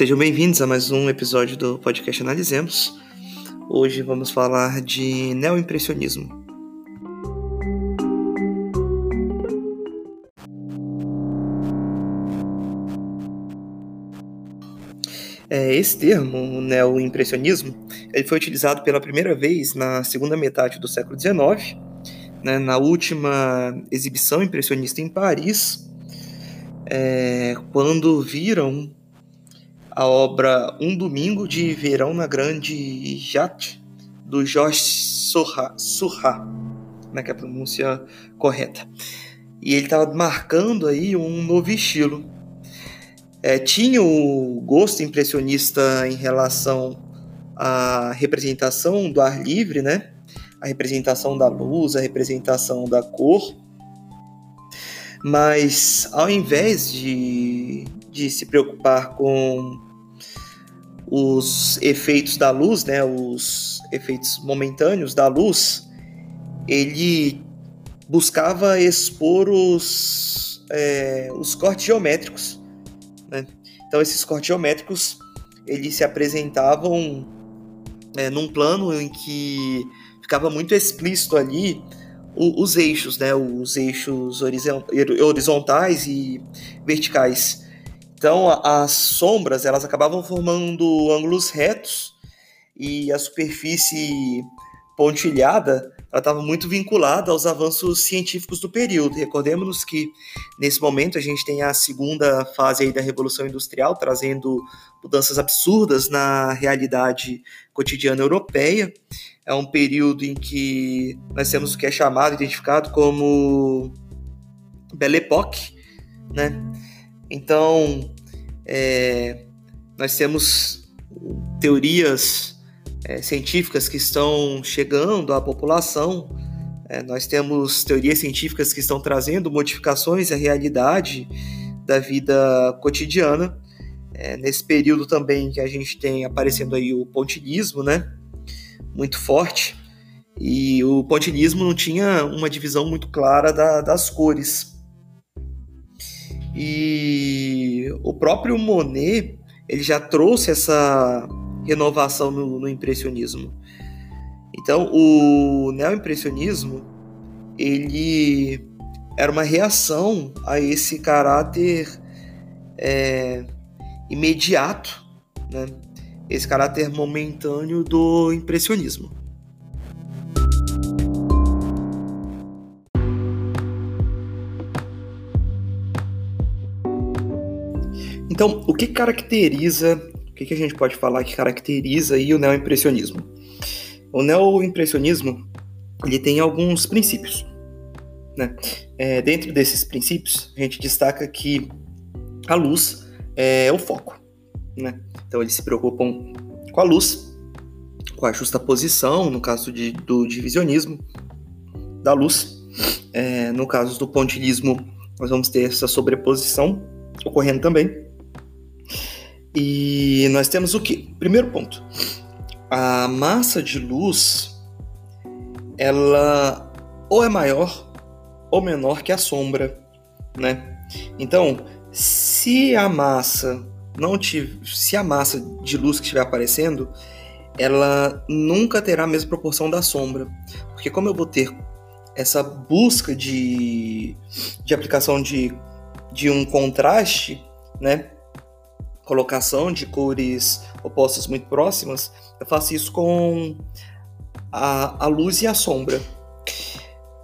Sejam bem-vindos a mais um episódio do podcast Analisemos. Hoje vamos falar de neoimpressionismo. É, esse termo, o neoimpressionismo, ele foi utilizado pela primeira vez na segunda metade do século XIX, né, na última exibição impressionista em Paris, é, quando viram a obra Um Domingo de Verão na Grande Jatte, do Georges Surra, né, que é a pronúncia correta. E ele estava marcando aí um novo estilo. É, tinha o gosto impressionista em relação à representação do ar livre, né? A representação da luz, a representação da cor. Mas ao invés de, de se preocupar com os efeitos da luz, né, os efeitos momentâneos da luz, ele buscava expor os, é, os cortes geométricos. Né? Então esses cortes geométricos eles se apresentavam é, num plano em que ficava muito explícito ali os eixos, né, os eixos horizontais e verticais. Então, as sombras elas acabavam formando ângulos retos e a superfície pontilhada estava muito vinculada aos avanços científicos do período. Recordemos que nesse momento a gente tem a segunda fase da Revolução Industrial, trazendo mudanças absurdas na realidade cotidiana europeia. É um período em que nós temos o que é chamado, identificado como Belle Époque, né? Então, é, nós temos teorias é, científicas que estão chegando à população, é, nós temos teorias científicas que estão trazendo modificações à realidade da vida cotidiana. É, nesse período também que a gente tem aparecendo aí o pontilismo, né? Muito forte. E o pontilismo não tinha uma divisão muito clara da, das cores. E o próprio Monet ele já trouxe essa renovação no, no impressionismo. Então, o neoimpressionismo ele era uma reação a esse caráter é, imediato, né? esse caráter momentâneo do impressionismo. Então, o que caracteriza, o que, a gente pode falar que caracteriza aí o neoimpressionismo? O neoimpressionismo ele tem alguns princípios. Né? É, dentro desses princípios, a gente destaca que a luz é o foco. Né? Então, eles se preocupam com a luz, com a justa posição, no caso de, do divisionismo da luz. É, no caso do pontilismo, nós vamos ter essa sobreposição ocorrendo também. E nós temos o que? Primeiro ponto. A massa de luz ela ou é maior ou menor que a sombra, né? Então, se a massa não tiver, se a massa de luz que estiver aparecendo, ela nunca terá a mesma proporção da sombra, porque como eu vou ter essa busca de, de aplicação de, de um contraste, né? Colocação de cores opostas muito próximas, eu faço isso com a, a luz e a sombra.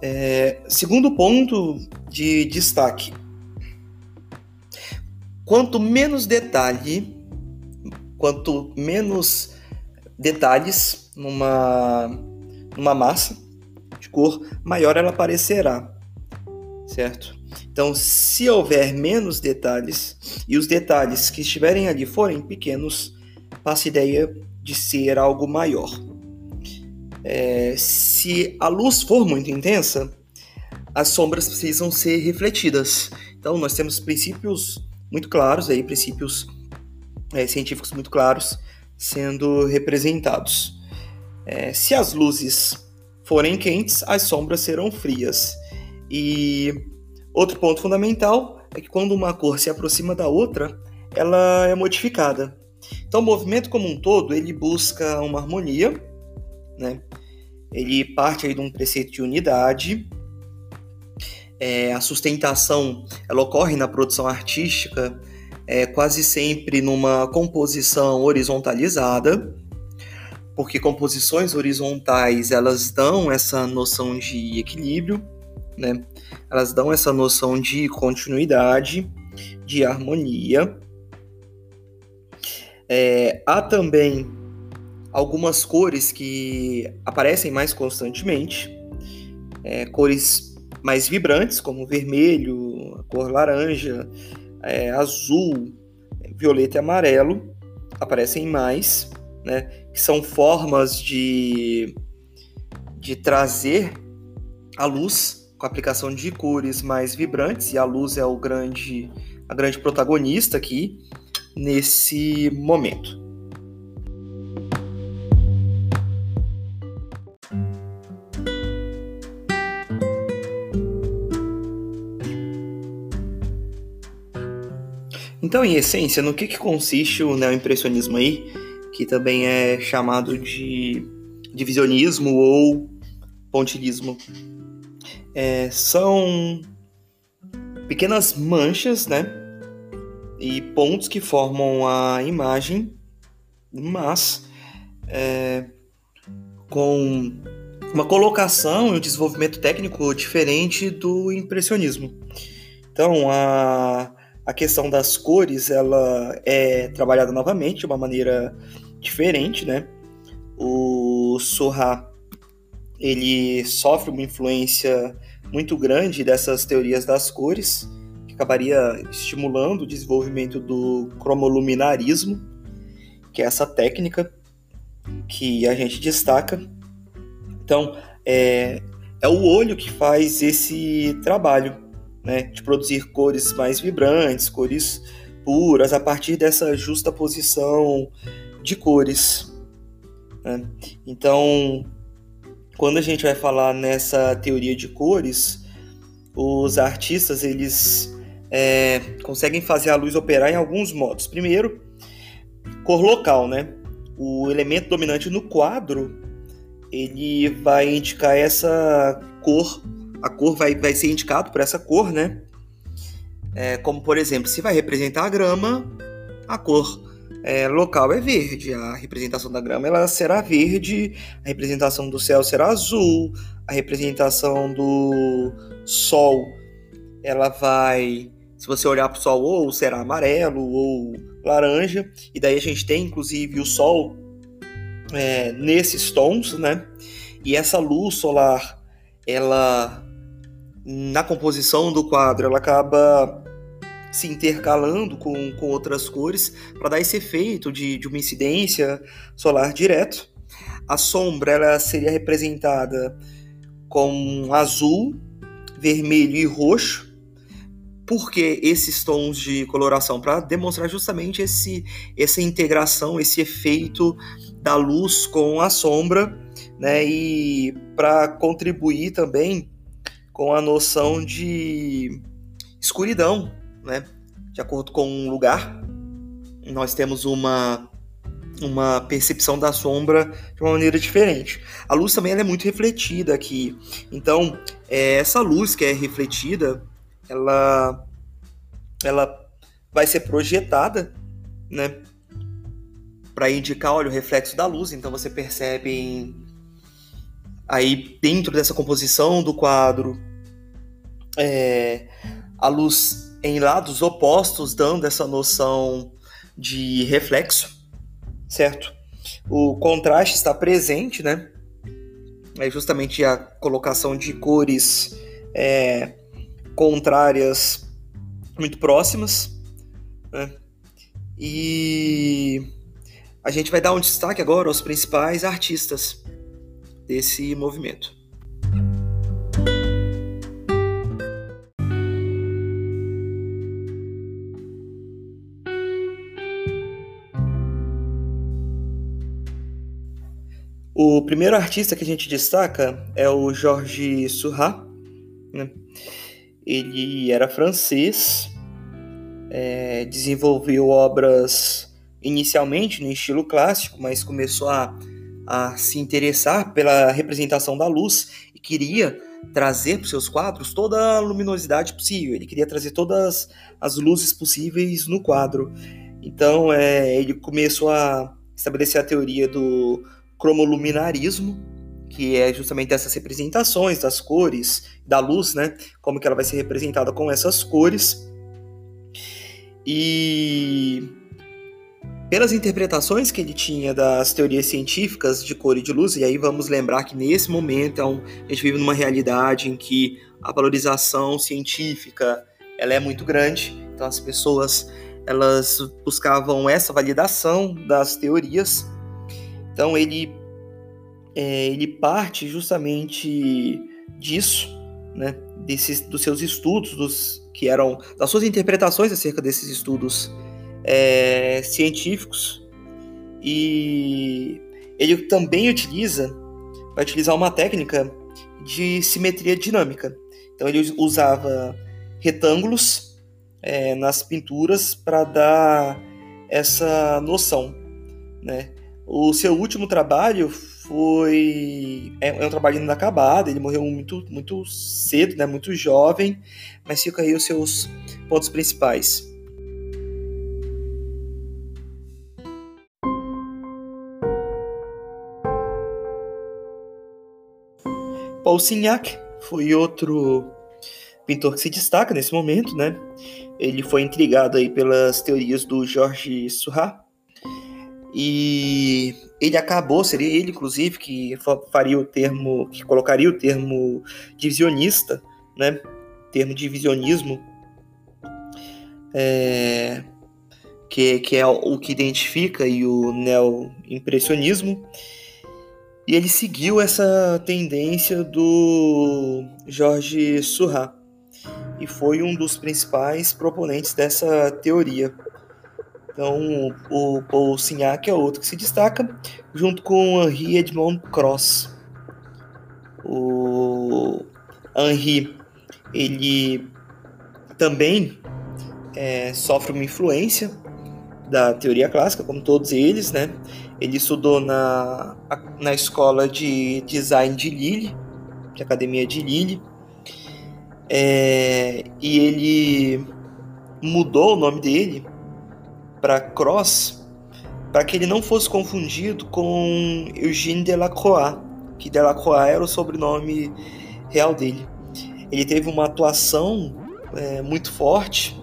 É, segundo ponto de destaque: quanto menos detalhe, quanto menos detalhes numa, numa massa de cor, maior ela aparecerá, certo? Então, se houver menos detalhes e os detalhes que estiverem ali forem pequenos, passa a ideia de ser algo maior. É, se a luz for muito intensa, as sombras precisam ser refletidas. Então, nós temos princípios muito claros aí, princípios é, científicos muito claros sendo representados. É, se as luzes forem quentes, as sombras serão frias. E Outro ponto fundamental é que quando uma cor se aproxima da outra, ela é modificada. Então, o movimento como um todo, ele busca uma harmonia, né? Ele parte aí de um preceito de unidade. É, a sustentação, ela ocorre na produção artística é, quase sempre numa composição horizontalizada, porque composições horizontais elas dão essa noção de equilíbrio, né? Elas dão essa noção de continuidade, de harmonia. É, há também algumas cores que aparecem mais constantemente, é, cores mais vibrantes, como vermelho, cor laranja, é, azul, violeta e amarelo, aparecem mais né, que são formas de, de trazer a luz com a aplicação de cores mais vibrantes, e a luz é o grande, a grande protagonista aqui nesse momento. Então, em essência, no que, que consiste o neoimpressionismo aí? que também é chamado de divisionismo ou pontilhismo. É, são pequenas manchas, né? E pontos que formam a imagem, mas é, com uma colocação e um desenvolvimento técnico diferente do impressionismo. Então, a, a questão das cores ela é trabalhada novamente de uma maneira diferente, né? O Sorra ele sofre uma influência muito grande dessas teorias das cores, que acabaria estimulando o desenvolvimento do cromoluminarismo, que é essa técnica que a gente destaca. Então, é, é o olho que faz esse trabalho, né, de produzir cores mais vibrantes, cores puras, a partir dessa justa posição de cores. Né? Então, quando a gente vai falar nessa teoria de cores, os artistas eles é, conseguem fazer a luz operar em alguns modos. Primeiro, cor local, né? O elemento dominante no quadro ele vai indicar essa cor, a cor vai, vai ser indicado por essa cor, né? É, como por exemplo, se vai representar a grama, a cor é, local é verde. A representação da grama ela será verde, a representação do céu será azul, a representação do sol ela vai, se você olhar para o sol, ou será amarelo ou laranja, e daí a gente tem inclusive o sol é, nesses tons, né? E essa luz solar, ela na composição do quadro, ela acaba se intercalando com, com outras cores para dar esse efeito de, de uma incidência solar direto. A sombra ela seria representada com azul, vermelho e roxo. Porque esses tons de coloração? Para demonstrar justamente esse, essa integração, esse efeito da luz com a sombra, né? E para contribuir também com a noção de escuridão, né? De acordo com um lugar, nós temos uma uma percepção da sombra de uma maneira diferente. A luz também é muito refletida aqui. Então, é, essa luz que é refletida, ela, ela vai ser projetada, né? Para indicar, olha, o reflexo da luz. Então, você percebe aí dentro dessa composição do quadro é, a luz em lados opostos, dando essa noção de reflexo, certo? O contraste está presente, né? É justamente a colocação de cores é, contrárias muito próximas, né? E a gente vai dar um destaque agora aos principais artistas desse movimento. O primeiro artista que a gente destaca é o Georges Seurat. Né? Ele era francês, é, desenvolveu obras inicialmente no estilo clássico, mas começou a, a se interessar pela representação da luz e queria trazer para seus quadros toda a luminosidade possível. Ele queria trazer todas as luzes possíveis no quadro. Então, é, ele começou a estabelecer a teoria do cromoluminarismo, que é justamente essas representações das cores, da luz, né? Como que ela vai ser representada com essas cores. E pelas interpretações que ele tinha das teorias científicas de cor e de luz, e aí vamos lembrar que nesse momento um, a gente vive numa realidade em que a valorização científica ela é muito grande, então as pessoas elas buscavam essa validação das teorias. Então ele é, ele parte justamente disso, né, desses, dos seus estudos, dos que eram das suas interpretações acerca desses estudos é, científicos e ele também utiliza vai utilizar uma técnica de simetria dinâmica. Então ele usava retângulos é, nas pinturas para dar essa noção, né? O seu último trabalho foi é, é um trabalho inacabado, ele morreu muito muito cedo, né, muito jovem, mas fica aí os seus pontos principais. Paul Signac foi outro pintor que se destaca nesse momento, né? Ele foi intrigado aí pelas teorias do Georges Seurat e ele acabou, seria ele inclusive que faria o termo, que colocaria o termo divisionista, né? Termo divisionismo, é, que, que é o que identifica e o neo-impressionismo. E ele seguiu essa tendência do Jorge Surra e foi um dos principais proponentes dessa teoria. Então, o Paul Signac é outro que se destaca, junto com Henri Edmond Cross. O Henri, ele também é, sofre uma influência da teoria clássica, como todos eles, né? Ele estudou na, na escola de design de Lille, de academia de Lille, é, e ele mudou o nome dele para Cross para que ele não fosse confundido com Eugène Delacroix, que Delacroix era o sobrenome real dele. Ele teve uma atuação é, muito forte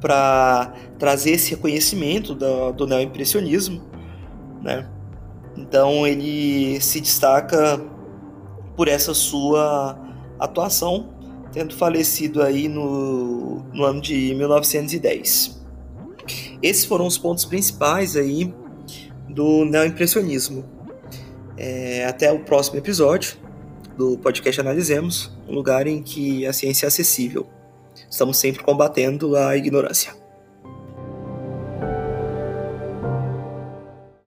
para trazer esse reconhecimento do, do neoimpressionismo, né? Então ele se destaca por essa sua atuação, tendo falecido aí no, no ano de 1910. Esses foram os pontos principais aí do neoimpressionismo. É, até o próximo episódio do podcast Analisemos, um lugar em que a ciência é acessível. Estamos sempre combatendo a ignorância.